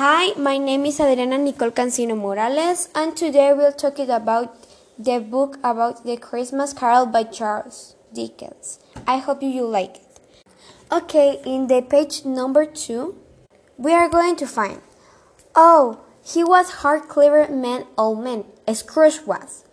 Hi, my name is Adriana Nicole Cancino Morales, and today we'll talk about the book about the Christmas Carol by Charles Dickens. I hope you like it. Okay, in the page number two, we are going to find. Oh, he was hard, clever man, old man. Scrooge was.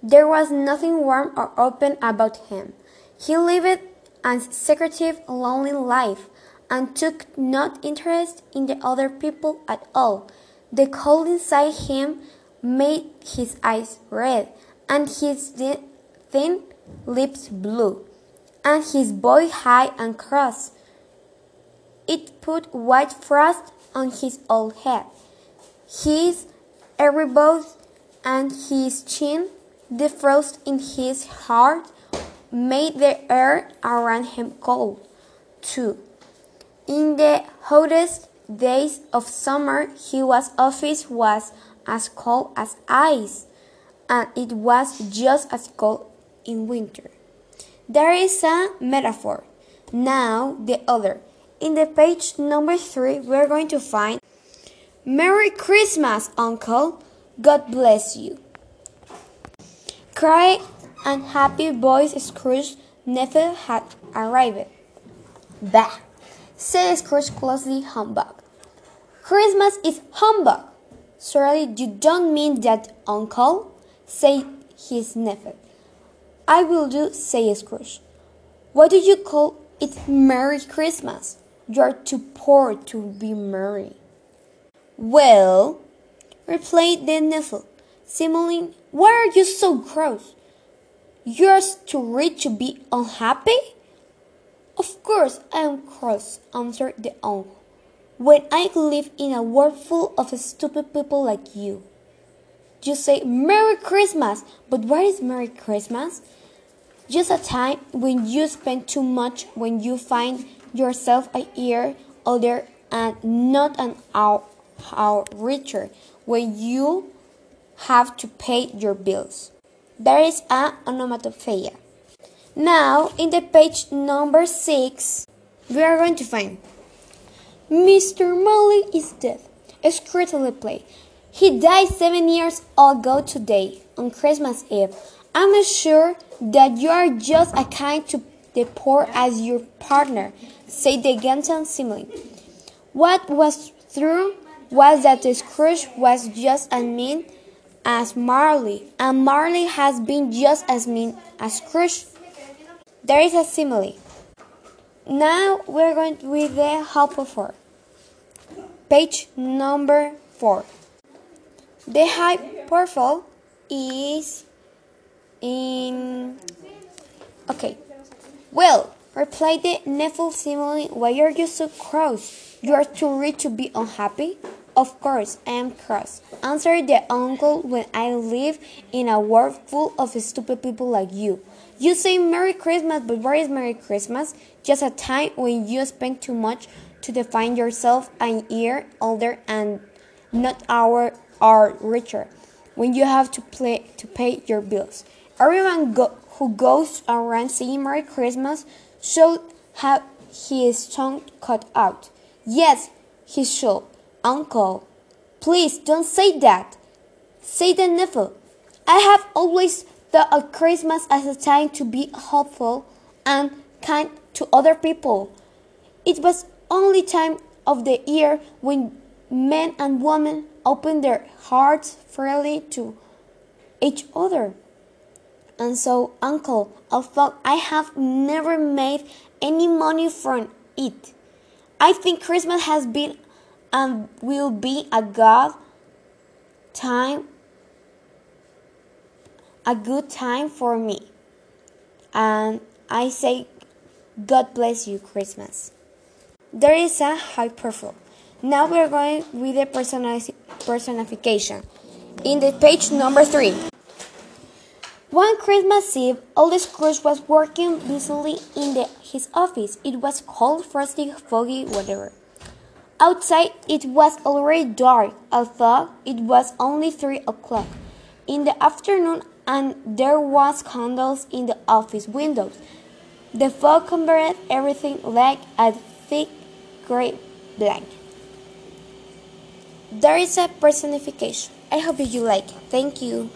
There was nothing warm or open about him. He lived a secretive, lonely life and took no interest in the other people at all. The cold inside him made his eyes red and his thin lips blue, and his voice high and cross. It put white frost on his old head. His elbows and his chin, the frost in his heart, made the air around him cold, too. In the hottest days of summer, his office was as cold as ice, and it was just as cold in winter. There is a metaphor. Now, the other. In the page number three, we're going to find Merry Christmas, Uncle. God bless you. Cry and happy voice Scrooge never had arrived. Bah! Said Scrooge closely humbug. Christmas is humbug. Surely you don't mean that, uncle, said his nephew. I will do, said Scrooge. What do you call it Merry Christmas? You are too poor to be merry. Well, replied the nephew, smiling, why are you so cross? You're too rich to be unhappy? Of course I am cross, answered the uncle, when I live in a world full of stupid people like you. You say Merry Christmas, but what is Merry Christmas? Just a time when you spend too much, when you find yourself a year older and not an hour, hour richer, when you have to pay your bills. There is a onomatopoeia. Now, in the page number 6, we are going to find Mr. Marley is dead. Scrutily play. He died seven years ago today, on Christmas Eve. I'm sure that you are just as kind to the poor as your partner, said the Ganton simile. What was true was that Scrooge was just as mean as Marley, and Marley has been just as mean as Scrooge. There is a simile. Now we're going with the for page number four. The hyperful is in okay. Well, replied the nephew simile. Why are you so cross? You are too rich to be unhappy. Of course, I am cross, answered the uncle, when I live in a world full of stupid people like you. You say Merry Christmas, but where is Merry Christmas? Just a time when you spend too much to define yourself an year older and not hour or richer. When you have to play to pay your bills. Everyone go, who goes around saying Merry Christmas should have his tongue cut out. Yes, he should. Uncle, please don't say that. Say the nephew. I have always thought of Christmas as a time to be hopeful and kind to other people. It was only time of the year when men and women open their hearts freely to each other. And so, Uncle, although I have never made any money from it, I think Christmas has been and will be a good time a good time for me. And I say God bless you Christmas. There is a hyperful. Now we're going with the personification. In the page number three. One Christmas Eve, old Scrooge was working busily in the, his office. It was cold, frosty, foggy, whatever. Outside it was already dark, although it was only three o'clock in the afternoon and there was candles in the office windows. The fog covered everything like a thick gray blanket. there is a personification. I hope you like it. Thank you.